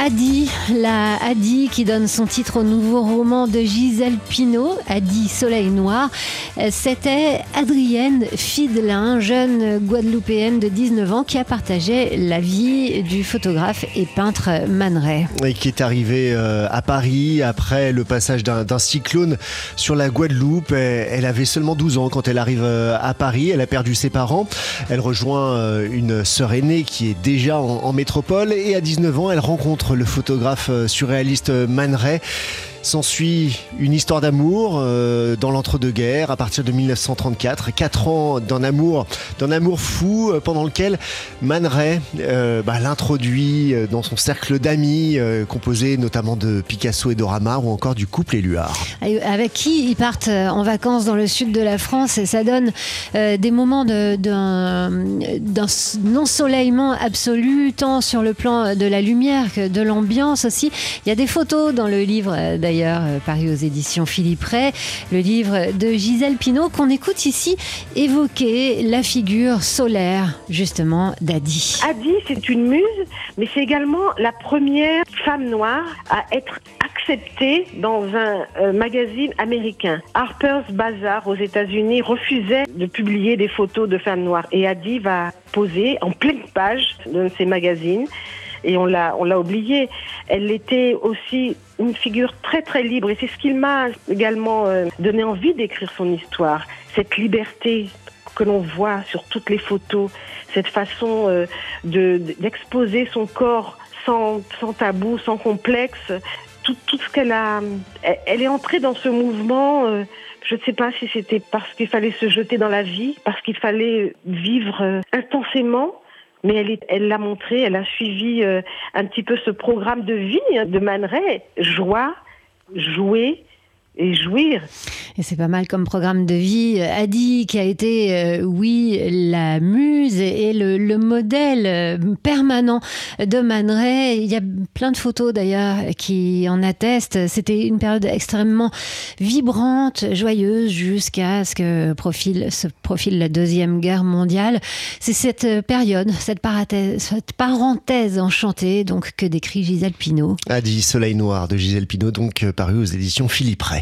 Adi, la Adi qui donne son titre au nouveau roman de Gisèle Pinault, Adi Soleil Noir. C'était Adrienne Fidelin, jeune guadeloupéenne de 19 ans qui a partagé la vie du photographe et peintre Man Ray. Et qui est arrivée euh, à Paris après le passage d'un cyclone sur la Guadeloupe. Elle avait seulement 12 ans quand elle arrive euh, à Paris. Elle a perdu ses parents. Elle rejoint euh, une sœur aînée qui est déjà en métropole et à 19 ans, elle rencontre le photographe euh, surréaliste euh, Man Ray. S'ensuit une histoire d'amour euh, dans l'entre-deux-guerres à partir de 1934. Quatre ans d'un amour, d'un amour fou pendant lequel Man Ray bah, l'introduit dans son cercle d'amis composé notamment de Picasso et Dora Maar ou encore du couple Éluard. Avec qui ils partent en vacances dans le sud de la France et ça donne des moments d'un ensoleillement absolu tant sur le plan de la lumière que de l'ambiance aussi. Il y a des photos dans le livre euh, d'ailleurs euh, paru aux éditions Philippe Ray, le livre de Gisèle Pinault qu'on écoute ici évoquer la figure solaire justement d'Adi. Adi, c'est une muse, mais c'est également la première femme noire à être acceptée dans un euh, magazine américain. Harper's Bazaar aux États-Unis refusait de publier des photos de femmes noires et Adi va poser en pleine page de ces magazines et on l'a on l'a oublié. Elle était aussi une figure très très libre et c'est ce qui m'a également euh, donné envie d'écrire son histoire. Cette liberté que l'on voit sur toutes les photos, cette façon euh, de d'exposer son corps sans, sans tabou, sans complexe, tout, tout ce qu'elle a. Elle est entrée dans ce mouvement. Euh, je ne sais pas si c'était parce qu'il fallait se jeter dans la vie, parce qu'il fallait vivre intensément, mais elle l'a montré, elle a suivi euh, un petit peu ce programme de vie hein, de Man Ray, joie, jouer, et jouir. Et c'est pas mal comme programme de vie. Adi, qui a été, euh, oui, la muse et le, le, modèle euh, permanent de Man Ray. Il y a plein de photos d'ailleurs qui en attestent. C'était une période extrêmement vibrante, joyeuse, jusqu'à ce que profile, se profile la Deuxième Guerre mondiale. C'est cette période, cette parenthèse, cette parenthèse enchantée donc, que décrit Gisèle Pinault. Adi, Soleil Noir de Gisèle Pinault, donc euh, paru aux éditions Philippe Ray.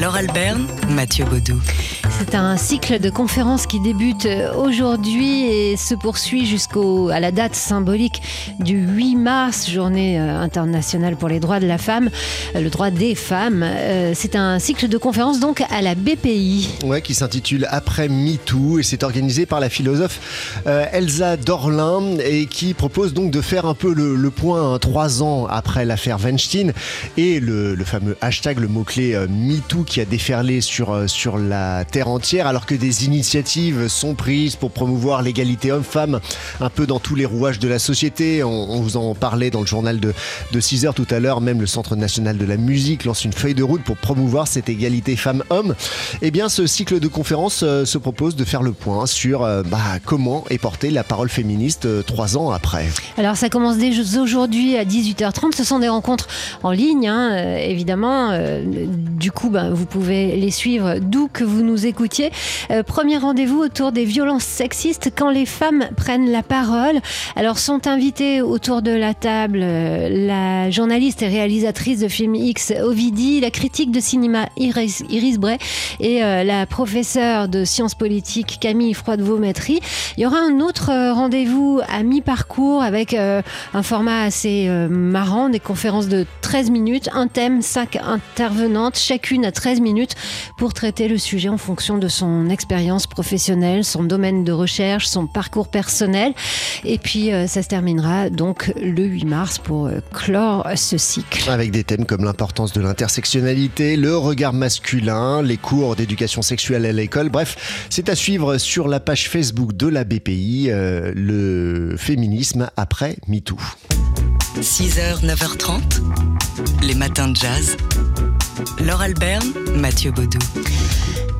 Laure Alberne, Mathieu Baudou. C'est un cycle de conférences qui débute aujourd'hui et se poursuit jusqu'à la date symbolique du 8 mars, journée euh, internationale pour les droits de la femme, euh, le droit des femmes. Euh, c'est un cycle de conférences donc à la BPI. Ouais, qui s'intitule Après MeToo et c'est organisé par la philosophe Elsa Dorlin et qui propose donc de faire un peu le, le point hein, trois ans après l'affaire Weinstein et le, le, fameux hashtag, le mot-clé MeToo qui a déferlé sur, sur la terre entière alors que des initiatives sont prises pour promouvoir l'égalité homme-femme un peu dans tous les rouages de la société. On, vous en parlait dans le journal de, de 6 heures tout à l'heure. Même le Centre national de la musique lance une feuille de route pour promouvoir cette égalité femmes-hommes. Eh bien, ce cycle de conférences euh, se propose de faire le point sur euh, bah, comment est portée la parole féministe euh, trois ans après. Alors, ça commence dès aujourd'hui à 18h30. Ce sont des rencontres en ligne, hein, évidemment. du coup, bah, vous pouvez les suivre d'où que vous nous écoutiez. Euh, premier rendez-vous autour des violences sexistes quand les femmes prennent la parole. Alors sont invités autour de la table euh, la journaliste et réalisatrice de film X Ovidi, la critique de cinéma Iris, Iris Bray et euh, la professeure de sciences politiques Camille Froide-Vaumetry. Il y aura un autre rendez-vous à mi-parcours avec un format assez marrant, des conférences de 13 minutes, un thème, 5 intervenantes, chacune à 13 minutes pour traiter le sujet en fonction de son expérience professionnelle, son domaine de recherche, son parcours personnel. Et puis euh, ça se terminera donc le 8 mars pour euh, clore ce cycle. Avec des thèmes comme l'importance de l'intersectionnalité, le regard masculin, les cours d'éducation sexuelle à l'école. Bref, c'est à suivre sur la page Facebook de la BPI, euh, le féminisme après MeToo. 6h, 9h30, les matins de jazz. Laure Alberne, Mathieu Baudou.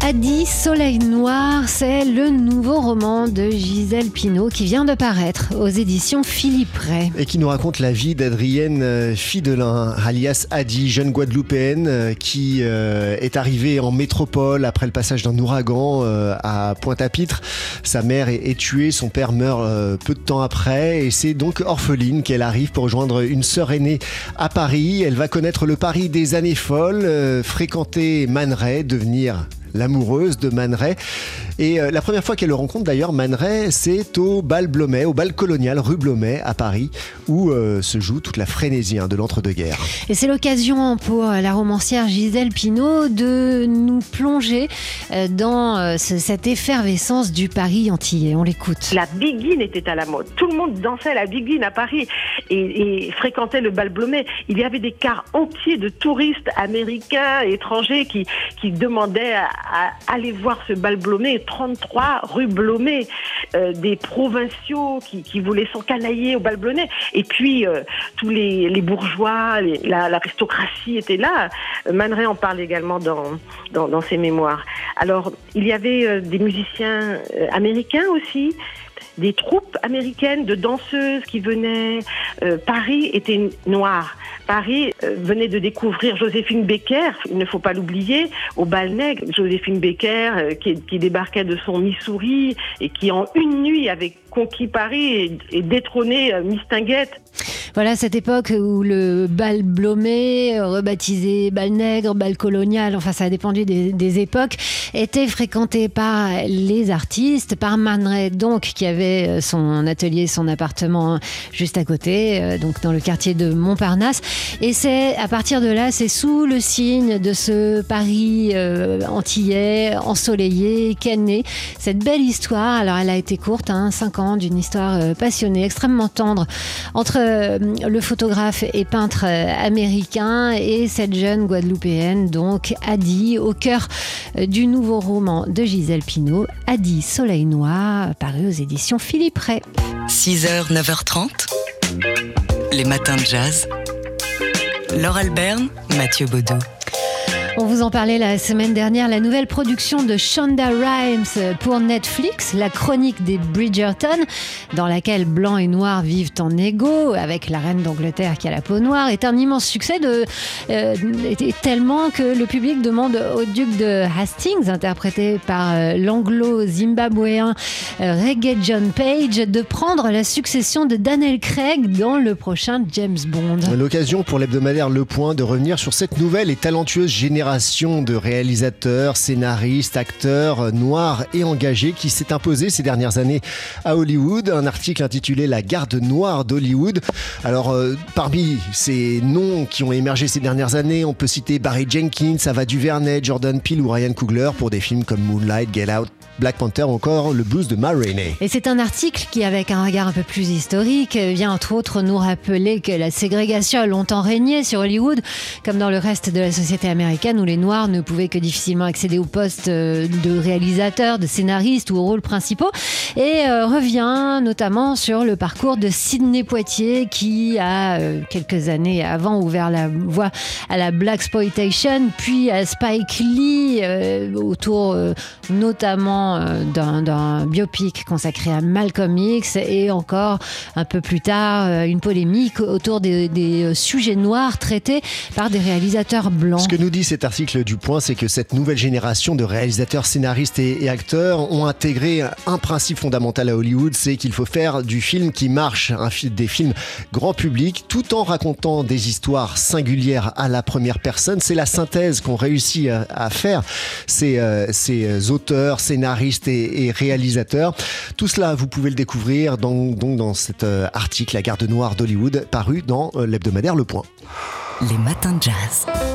Adi Soleil Noir, c'est le nouveau roman de Gisèle Pinault qui vient de paraître aux éditions Philippe Ray. Et qui nous raconte la vie d'Adrienne euh, Fidelin, alias Adi, jeune Guadeloupéenne euh, qui euh, est arrivée en métropole après le passage d'un ouragan à Pointe-à-Pitre. Sa mère est, tuée, son père meurt peu de temps après et c'est donc orpheline qu'elle arrive pour rejoindre une sœur aînée à Paris. Elle va connaître le Paris des années folles, fréquenter Man devenir l'amoureuse de Man Et euh, la première fois qu'elle le rencontre d'ailleurs, Man c'est au bal Blomet, au bal colonial rue Blomet à Paris, où euh, se joue toute la frénésie hein, de l'entre-deux-guerres. Et c'est l'occasion pour la romancière Gisèle Pinault de nous plonger euh, dans cette effervescence du Paris antillais. On l'écoute. La biguine était à la mode. Tout le monde dansait la biguine à Paris et, fréquentait le bal Blomet. Il y avait des cars entiers de touristes américains, étrangers qui, qui demandaient à, à aller voir ce bal Blomet, 33 rue Blomet, euh, des provinciaux qui, qui voulaient s'encanailler au bal Blomet. Et puis, euh, tous les, les bourgeois, l'aristocratie était là. Man en parle également dans, dans, dans, ses mémoires. Alors, il y avait euh, des musiciens américains aussi des troupes américaines de danseuses qui venaient. Paris était noir. Paris euh, venait de découvrir Joséphine Becker, il ne faut pas l'oublier, au bal nègre. Joséphine Becker euh, qui, débarquait de son Missouri et qui en une nuit avait conquis Paris et, détrôné euh, Mistinguette. Voilà cette époque où le bal blomé, rebaptisé bal nègre, bal colonial, enfin ça a dépendu des, époques, était fréquenté par les artistes, par Man donc qui avait son atelier, son appartement juste à côté, donc dans le quartier de Montparnasse. Et c'est à partir de là, c'est sous le signe de ce Paris euh, antillais, ensoleillé, née cette belle histoire. Alors elle a été courte, hein, 5 d'une histoire euh, passionnée, extrêmement tendre, entre euh, le photographe et peintre américain et cette jeune guadeloupéenne, donc Adi, au cœur du nouveau roman de Gisèle Pinault, Adi Soleil Noir, paru aux éditions Philippe Ray. 6h, 9h30, les matins de jazz. Laure Alberne, Mathieu Baudot. On vous en parlait la semaine dernière, la nouvelle production de Shonda Rhimes pour Netflix, la chronique des Bridgerton, dans laquelle blanc et noir vivent en égo, avec la reine d'Angleterre qui a la peau noire, est un immense succès de, euh, tellement que le public demande au duc de Hastings, interprété par euh, l'anglo-zimbabwéen euh, Reggae John Page, de prendre la succession de Daniel Craig dans le prochain James Bond. L'occasion pour l'hebdomadaire Le Point de revenir sur cette nouvelle et talentueuse génération de réalisateurs, scénaristes, acteurs noirs et engagés qui s'est imposé ces dernières années à Hollywood. Un article intitulé La garde noire d'Hollywood. Alors, euh, parmi ces noms qui ont émergé ces dernières années, on peut citer Barry Jenkins, Ava DuVernay, Jordan Peele ou Ryan Coogler pour des films comme Moonlight, Get Out, Black Panther encore le blues de Ma Et c'est un article qui, avec un regard un peu plus historique, vient entre autres nous rappeler que la ségrégation a longtemps régné sur Hollywood, comme dans le reste de la société américaine où les Noirs ne pouvaient que difficilement accéder aux postes euh, de réalisateurs, de scénaristes ou aux rôles principaux, et euh, revient notamment sur le parcours de Sidney Poitier qui a euh, quelques années avant ouvert la voie à la Black Exploitation, puis à Spike Lee autour notamment euh, d'un biopic consacré à Malcolm X et encore un peu plus tard euh, une polémique autour des, euh, sujets noirs traités par des réalisateurs blancs. Ce que nous dit cet article du Point, c'est que cette nouvelle génération de réalisateurs, scénaristes et, acteurs ont intégré un principe fondamental à Hollywood, c'est qu'il faut faire du film qui marche, des films grand public, tout en racontant des histoires singulières à la première personne. C'est la synthèse qu'on réussit à, faire. Ces auteurs, scénaristes, et, réalisateur. Tout cela, vous pouvez le découvrir dans, donc dans cet euh, article La garde noire d'Hollywood paru dans euh, l'hebdomadaire Le Point. Les matins de jazz.